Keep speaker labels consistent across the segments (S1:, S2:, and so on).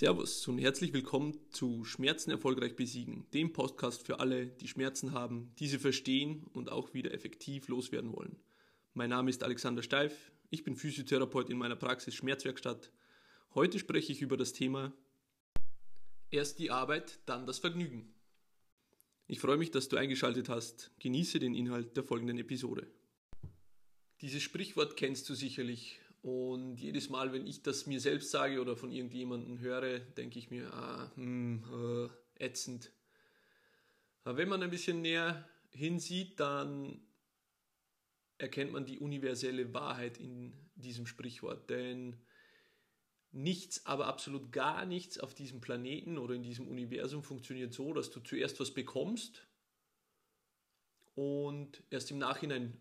S1: Servus und herzlich willkommen zu Schmerzen erfolgreich besiegen, dem Podcast für alle, die Schmerzen haben, diese verstehen und auch wieder effektiv loswerden wollen. Mein Name ist Alexander Steif, ich bin Physiotherapeut in meiner Praxis Schmerzwerkstatt. Heute spreche ich über das Thema Erst die Arbeit, dann das Vergnügen. Ich freue mich, dass du eingeschaltet hast. Genieße den Inhalt der folgenden Episode. Dieses Sprichwort kennst du sicherlich und jedes Mal, wenn ich das mir selbst sage oder von irgendjemandem höre, denke ich mir, ah, hm, äh, ätzend. Aber wenn man ein bisschen näher hinsieht, dann erkennt man die universelle Wahrheit in diesem Sprichwort. Denn nichts, aber absolut gar nichts auf diesem Planeten oder in diesem Universum funktioniert so, dass du zuerst was bekommst und erst im Nachhinein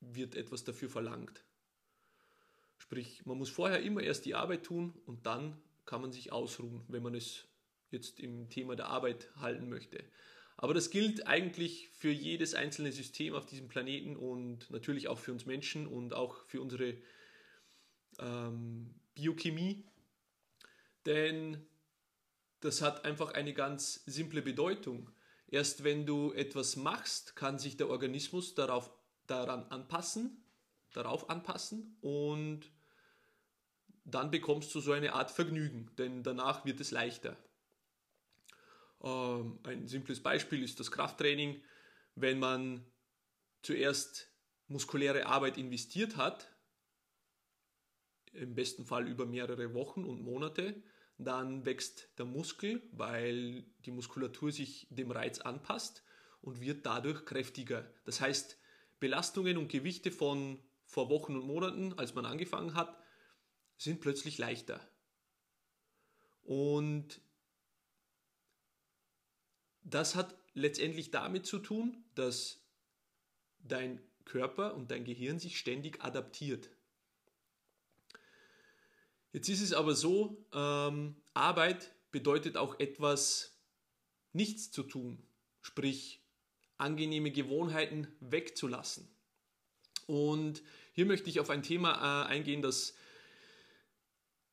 S1: wird etwas dafür verlangt. Sprich, man muss vorher immer erst die Arbeit tun und dann kann man sich ausruhen, wenn man es jetzt im Thema der Arbeit halten möchte. Aber das gilt eigentlich für jedes einzelne System auf diesem Planeten und natürlich auch für uns Menschen und auch für unsere ähm, Biochemie. Denn das hat einfach eine ganz simple Bedeutung. Erst wenn du etwas machst, kann sich der Organismus darauf, daran anpassen darauf anpassen und dann bekommst du so eine Art Vergnügen, denn danach wird es leichter. Ähm, ein simples Beispiel ist das Krafttraining. Wenn man zuerst muskuläre Arbeit investiert hat, im besten Fall über mehrere Wochen und Monate, dann wächst der Muskel, weil die Muskulatur sich dem Reiz anpasst und wird dadurch kräftiger. Das heißt, Belastungen und Gewichte von vor Wochen und Monaten, als man angefangen hat, sind plötzlich leichter. Und das hat letztendlich damit zu tun, dass dein Körper und dein Gehirn sich ständig adaptiert. Jetzt ist es aber so, ähm, Arbeit bedeutet auch etwas nichts zu tun, sprich angenehme Gewohnheiten wegzulassen. Und hier möchte ich auf ein Thema äh, eingehen, das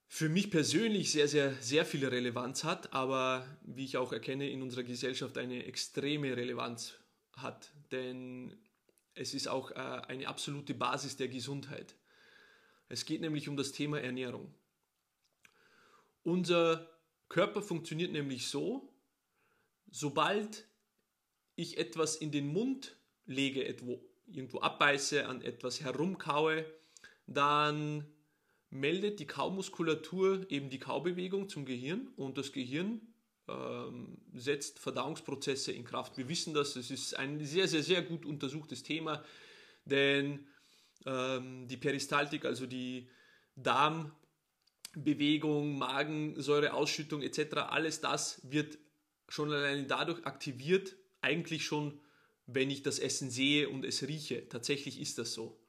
S1: für mich persönlich sehr, sehr, sehr viel Relevanz hat, aber wie ich auch erkenne, in unserer Gesellschaft eine extreme Relevanz hat. Denn es ist auch äh, eine absolute Basis der Gesundheit. Es geht nämlich um das Thema Ernährung. Unser Körper funktioniert nämlich so, sobald ich etwas in den Mund lege, irgendwo abbeiße, an etwas herumkaue, dann meldet die Kaumuskulatur eben die Kaubewegung zum Gehirn und das Gehirn ähm, setzt Verdauungsprozesse in Kraft. Wir wissen das, es ist ein sehr, sehr, sehr gut untersuchtes Thema, denn ähm, die Peristaltik, also die Darmbewegung, Magensäureausschüttung etc., alles das wird schon alleine dadurch aktiviert, eigentlich schon wenn ich das Essen sehe und es rieche. Tatsächlich ist das so.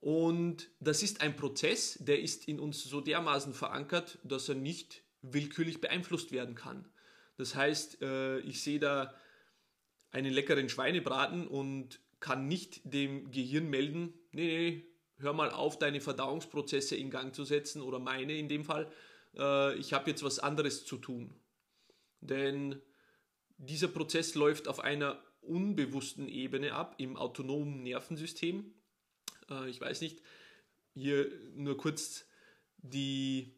S1: Und das ist ein Prozess, der ist in uns so dermaßen verankert, dass er nicht willkürlich beeinflusst werden kann. Das heißt, äh, ich sehe da einen leckeren Schweinebraten und kann nicht dem Gehirn melden, nee, nee, hör mal auf, deine Verdauungsprozesse in Gang zu setzen oder meine in dem Fall, äh, ich habe jetzt was anderes zu tun. Denn dieser Prozess läuft auf einer unbewussten Ebene ab, im autonomen Nervensystem. Äh, ich weiß nicht, hier nur kurz die,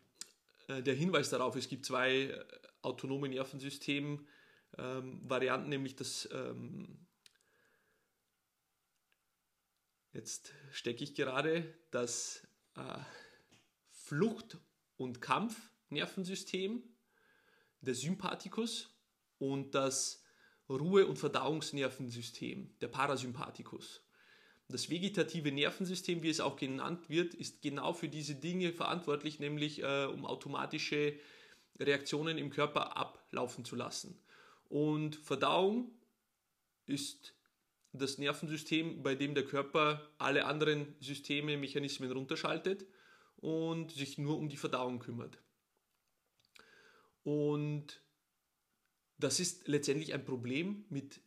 S1: äh, der Hinweis darauf, es gibt zwei äh, autonome Nervensystem-Varianten, ähm, nämlich das, ähm, jetzt stecke ich gerade, das Flucht- und Kampfnervensystem, der Sympathikus und das Ruhe- und Verdauungsnervensystem, der Parasympathikus. Das vegetative Nervensystem, wie es auch genannt wird, ist genau für diese Dinge verantwortlich, nämlich äh, um automatische Reaktionen im Körper ablaufen zu lassen. Und Verdauung ist das Nervensystem, bei dem der Körper alle anderen Systeme, Mechanismen runterschaltet und sich nur um die Verdauung kümmert. Und das ist letztendlich ein Problem mit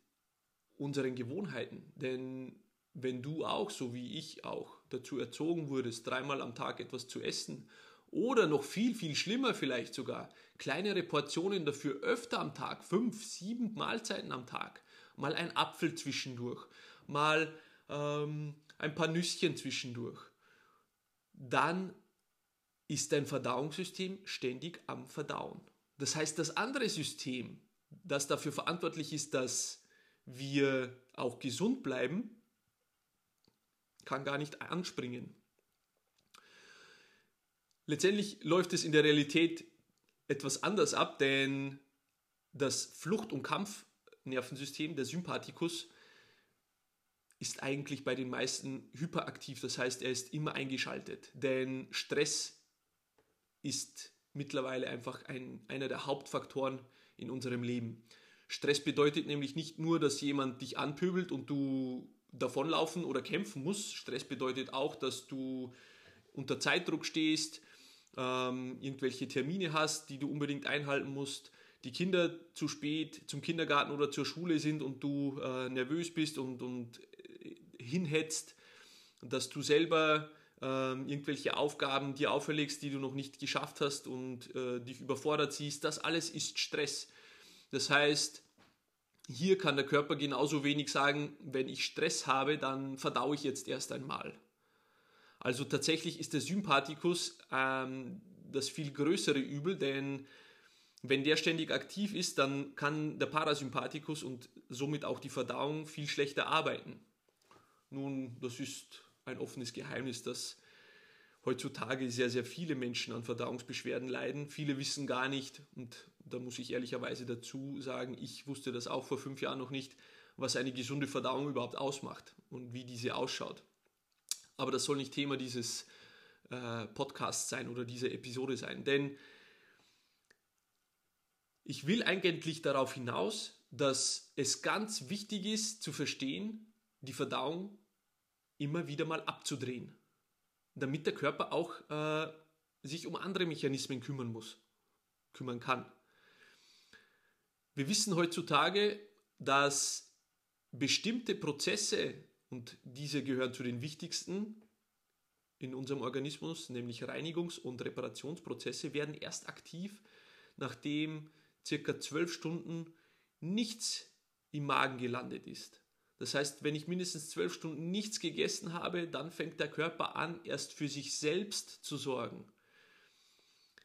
S1: unseren Gewohnheiten. Denn wenn du auch, so wie ich auch, dazu erzogen wurdest, dreimal am Tag etwas zu essen Oder noch viel, viel schlimmer vielleicht sogar, kleinere Portionen dafür öfter am Tag, fünf, sieben Mahlzeiten am Tag. Mal ein Apfel zwischendurch, mal ähm, ein paar Nüsschen zwischendurch. Dann ist dein Verdauungssystem ständig am Verdauen. Das heißt, das andere System, das dafür verantwortlich ist, dass wir auch gesund bleiben, kann gar nicht anspringen. Letztendlich läuft es in der Realität etwas anders ab, denn das Flucht- und Kampfnervensystem, der Sympathikus, ist eigentlich bei den meisten hyperaktiv, das heißt, er ist immer eingeschaltet, denn Stress ist mittlerweile einfach ein, einer der Hauptfaktoren in unserem Leben. Stress bedeutet nämlich nicht nur, dass jemand dich anpöbelt und du davonlaufen oder kämpfen musst. Stress bedeutet auch, dass du unter Zeitdruck stehst, ähm, irgendwelche Termine hast, die du unbedingt einhalten musst, die Kinder zu spät zum Kindergarten oder zur Schule sind und du äh, nervös bist und, und äh, hinhetzt, dass du selber ähm, irgendwelche Aufgaben dir auferlegst, die du noch nicht geschafft hast und äh, dich überfordert siehst, das alles ist Stress. Das heißt, hier kann der Körper genauso wenig sagen, wenn ich Stress habe, dann verdaue ich jetzt erst einmal. Also tatsächlich ist der Sympathikus ähm, das viel größere Übel, denn wenn der ständig aktiv ist, dann kann der Parasympathikus und somit auch die Verdauung viel schlechter arbeiten. Nun, das ist ein offenes Geheimnis, dass heutzutage sehr, sehr viele Menschen an Verdauungsbeschwerden leiden. Viele wissen gar nicht, und da muss ich ehrlicherweise dazu sagen, ich wusste das auch vor fünf Jahren noch nicht, was eine gesunde Verdauung überhaupt ausmacht und wie diese ausschaut. Aber das soll nicht Thema dieses äh, Podcasts sein oder dieser Episode sein, denn ich will eigentlich darauf hinaus, dass es ganz wichtig ist zu verstehen, die Verdauung immer wieder mal abzudrehen, damit der Körper auch äh, sich um andere Mechanismen kümmern muss, kümmern kann. Wir wissen heutzutage, dass bestimmte Prozesse, und diese gehören zu den wichtigsten in unserem Organismus, nämlich Reinigungs- und Reparationsprozesse, werden erst aktiv, nachdem circa zwölf Stunden nichts im Magen gelandet ist. Das heißt, wenn ich mindestens zwölf Stunden nichts gegessen habe, dann fängt der Körper an, erst für sich selbst zu sorgen.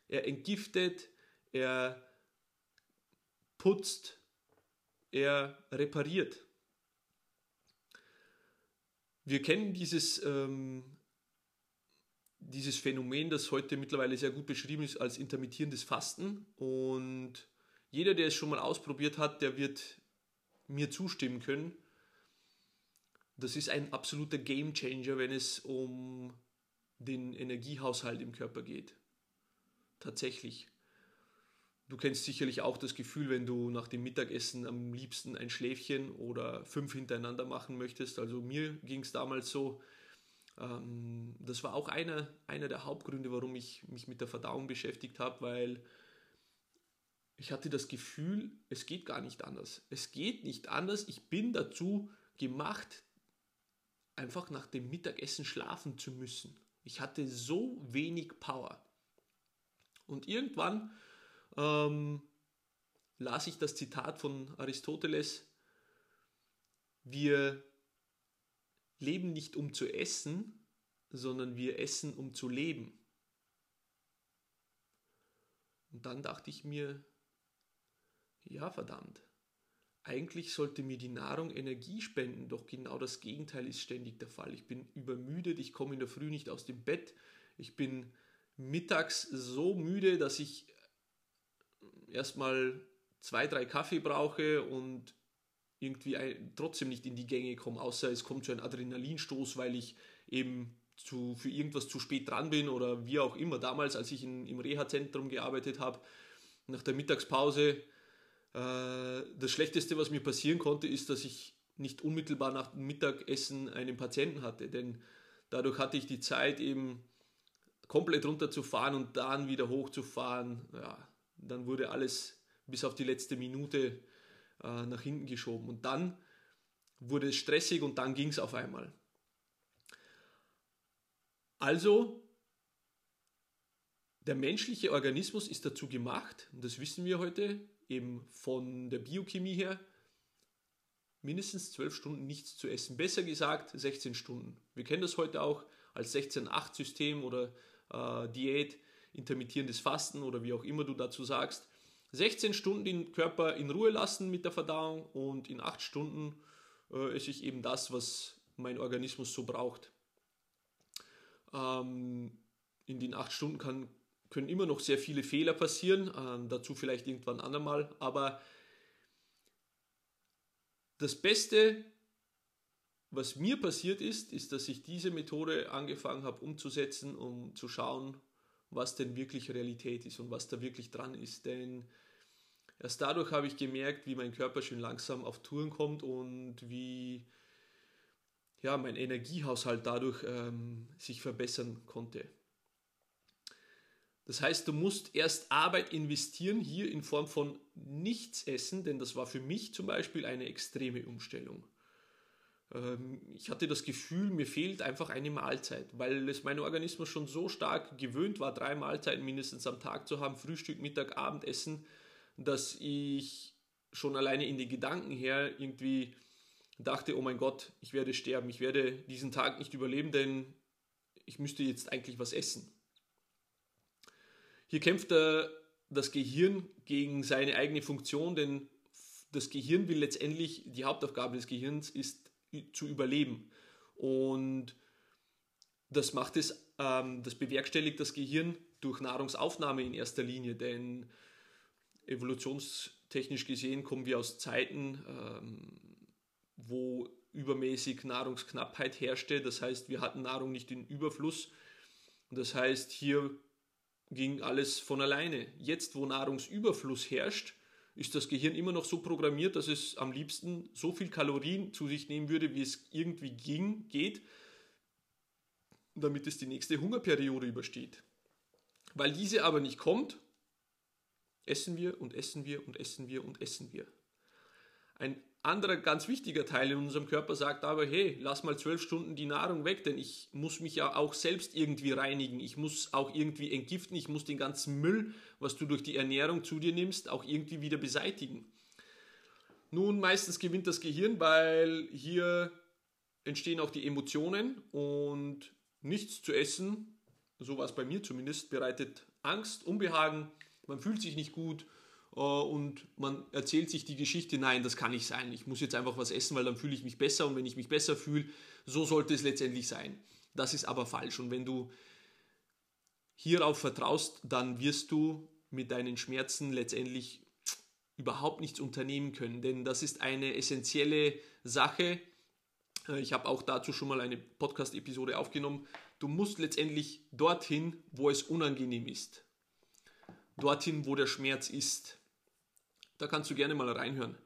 S1: Er entgiftet, er putzt, er repariert. Wir kennen dieses, ähm, dieses Phänomen, das heute mittlerweile sehr gut beschrieben ist als intermittierendes Fasten. Und jeder, der es schon mal ausprobiert hat, der wird mir zustimmen können das ist ein absoluter Game Changer, wenn es um den Energiehaushalt im Körper geht. Tatsächlich. Du kennst sicherlich auch das Gefühl, wenn du nach dem Mittagessen am liebsten ein Schläfchen oder fünf hintereinander machen möchtest. Also mir ging es damals so. Ähm, das war auch einer, einer der Hauptgründe, warum ich mich mit der Verdauung beschäftigt habe, weil ich hatte das Gefühl, es geht gar nicht anders. Es geht nicht anders. Ich bin dazu gemacht, einfach nach dem Mittagessen schlafen zu müssen. Ich hatte so wenig Power. Und irgendwann ähm, las ich das Zitat von Aristoteles, wir leben nicht um zu essen, sondern wir essen um zu leben. Und dann dachte ich mir, ja verdammt, eigentlich sollte mir die Nahrung Energie spenden, doch genau das Gegenteil ist ständig der Fall. Ich bin übermüdet, ich komme in der Früh nicht aus dem Bett, ich bin mittags so müde, dass ich erstmal zwei, drei Kaffee brauche und irgendwie ein, trotzdem nicht in die Gänge komme, außer es kommt so ein Adrenalinstoß, weil ich eben zu, für irgendwas zu spät dran bin oder wie auch immer. Damals, als ich in, im Reha-Zentrum gearbeitet habe, nach der Mittagspause äh, das Schlechteste, was mir passieren konnte, ist, dass ich nicht unmittelbar nach dem Mittagessen einen Patienten hatte, denn dadurch hatte ich die Zeit eben komplett runterzufahren und dann wieder hochzufahren. Ja, dann wurde alles bis auf die letzte Minute äh, nach hinten geschoben und dann wurde es stressig und dann ging es auf einmal. Der menschliche Organismus ist dazu gemacht, und das wissen wir heute eben von der Biochemie her, mindestens 12 Stunden nichts zu essen. Besser gesagt 16 Stunden. Wir kennen das heute auch als 16-8-System oder äh, Diät, intermittierendes Fasten oder wie auch immer du dazu sagst. 16 Stunden den Körper in Ruhe lassen mit der Verdauung und in 8 Stunden äh, esse ich eben das, was mein Organismus so braucht. Ähm, in den 8 Stunden kann, können immer noch sehr viele Fehler passieren, äh, dazu vielleicht irgendwann andermal, aber das Beste, was mir passiert ist, ist, dass ich diese Methode angefangen habe umzusetzen, um zu schauen, was denn wirklich Realität ist und was da wirklich dran ist. Denn erst dadurch habe ich gemerkt, wie mein Körper schön langsam auf Touren kommt und wie ja, mein Energiehaushalt dadurch ähm, sich verbessern konnte. Das heißt, du musst erst Arbeit investieren, hier in Form von nichts essen, denn das war für mich zum Beispiel eine extreme Umstellung. Ähm, ich hatte das Gefühl, mir fehlt einfach eine Mahlzeit, weil es mein Organismus schon so stark gewöhnt war, drei Mahlzeiten mindestens am Tag zu haben, Frühstück, Mittag, Abendessen, dass ich schon alleine in den Gedanken her irgendwie dachte, oh mein Gott, ich werde sterben, ich werde diesen Tag nicht überleben, denn ich müsste jetzt eigentlich was essen. Hier kämpft das Gehirn gegen seine eigene Funktion, denn das Gehirn will letztendlich, die Hauptaufgabe des Gehirns ist zu überleben. Und das macht es, ähm, das bewerkstelligt das Gehirn durch Nahrungsaufnahme in erster Linie, denn evolutionstechnisch gesehen kommen wir aus Zeiten, ähm, wo übermäßig Nahrungsknappheit herrschte. Das heißt, wir hatten Nahrung nicht in Überfluss. Das heißt, hier ging alles von alleine. Jetzt, wo Nahrungsüberfluss herrscht, ist das Gehirn immer noch so programmiert, dass es am liebsten so viel Kalorien zu sich nehmen würde, wie es irgendwie ging, geht, damit es die nächste Hungerperiode übersteht. Weil diese aber nicht kommt, essen wir und essen wir und essen wir und essen wir. Ein anderer ganz wichtiger Teil in unserem Körper sagt aber, hey, lass mal zwölf Stunden die Nahrung weg, denn ich muss mich ja auch selbst irgendwie reinigen. Ich muss auch irgendwie entgiften. Ich muss den ganzen Müll, was du durch die Ernährung zu dir nimmst, auch irgendwie wieder beseitigen. Nun, meistens gewinnt das Gehirn, weil hier entstehen auch die Emotionen und nichts zu essen, so war bei mir zumindest, bereitet Angst, Unbehagen, man fühlt sich nicht gut und man erzählt sich die Geschichte, nein, das kann nicht sein. Ich muss jetzt einfach was essen, weil dann fühle ich mich besser und wenn ich mich besser fühle, so sollte es letztendlich sein. Das ist aber falsch und wenn du hierauf vertraust, dann wirst du mit deinen Schmerzen letztendlich überhaupt nichts unternehmen können, denn das ist eine essentielle Sache. Äh, ich habe auch dazu schon mal eine Podcast-Episode aufgenommen. Du musst letztendlich dorthin, wo es unangenehm ist. Dorthin, wo der Schmerz ist. Da kannst du gerne mal reinhören.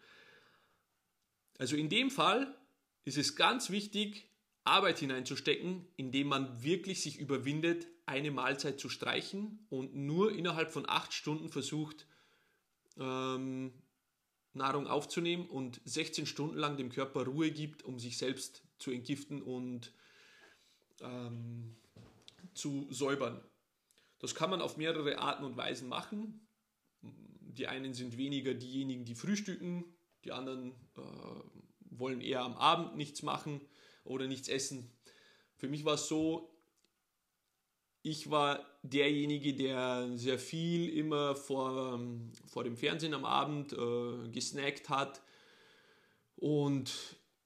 S1: Also in dem Fall ist es ganz wichtig, Arbeit hineinzustecken, indem man wirklich sich überwindet, eine Mahlzeit zu streichen und nur innerhalb von acht Stunden versucht, ähm, Nahrung aufzunehmen und 16 Stunden lang dem Körper Ruhe gibt, um sich selbst zu entgiften und ähm, zu säubern. Das kann man auf mehrere Arten und Weisen machen. Die einen sind weniger diejenigen, die frühstücken, die anderen äh, wollen eher am Abend nichts machen oder nichts essen. Für mich war es so, ich war derjenige, der sehr viel immer vor, ähm, vor dem Fernsehen am Abend äh, gesnackt hat und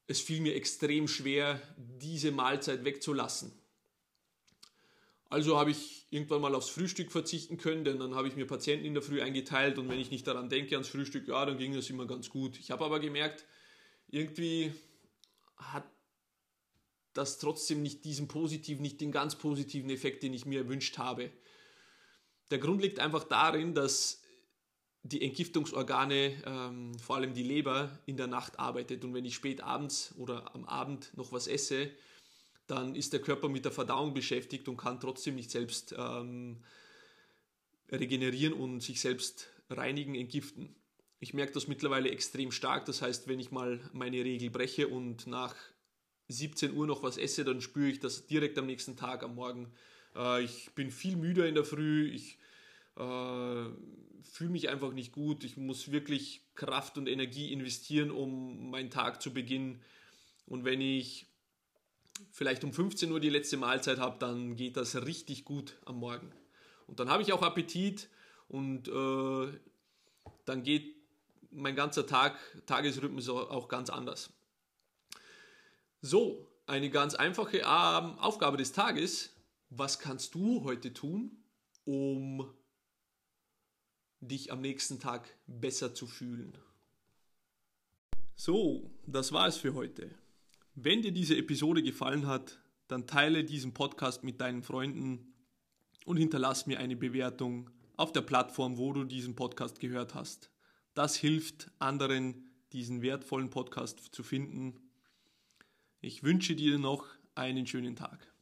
S1: es fiel mir extrem schwer, diese Mahlzeit wegzulassen. Also habe ich irgendwann mal aufs Frühstück verzichten können, denn dann habe ich mir Patienten in der Früh eingeteilt und wenn ich nicht daran denke ans Frühstück, ja, dann ging das immer ganz gut. Ich habe aber gemerkt, irgendwie hat das trotzdem nicht diesen positiven, nicht den ganz positiven Effekt, den ich mir erwünscht habe. Der Grund liegt einfach darin, dass die Entgiftungsorgane, ähm, vor allem die Leber, in der Nacht arbeitet. Und wenn ich spät abends oder am Abend noch was esse, dann ist der Körper mit der Verdauung beschäftigt und kann trotzdem nicht selbst ähm, regenerieren und sich selbst reinigen, entgiften. Ich merke das mittlerweile extrem stark. Das heißt, wenn ich mal meine Regel breche und nach 17 Uhr noch was esse, dann spüre ich das direkt am nächsten Tag am Morgen. Äh, ich bin viel müder in der Früh. Ich äh, fühle mich einfach nicht gut. Ich muss wirklich Kraft und Energie investieren, um meinen Tag zu beginnen. Und wenn ich vielleicht um 15 Uhr die letzte Mahlzeit habe, dann geht das richtig gut am Morgen. Und dann habe ich auch Appetit und äh, dann geht mein ganzer Tag, Tagesrhythmus auch ganz anders. So, eine ganz einfache ähm, Aufgabe des Tages. Was kannst du heute tun, um dich am nächsten Tag besser zu fühlen? So, das war es für heute. Wenn dir diese Episode gefallen hat, dann teile diesen Podcast mit deinen Freunden und hinterlass mir eine Bewertung auf der Plattform, wo du diesen Podcast gehört hast. Das hilft anderen, diesen wertvollen Podcast zu finden. Ich wünsche dir noch einen schönen Tag.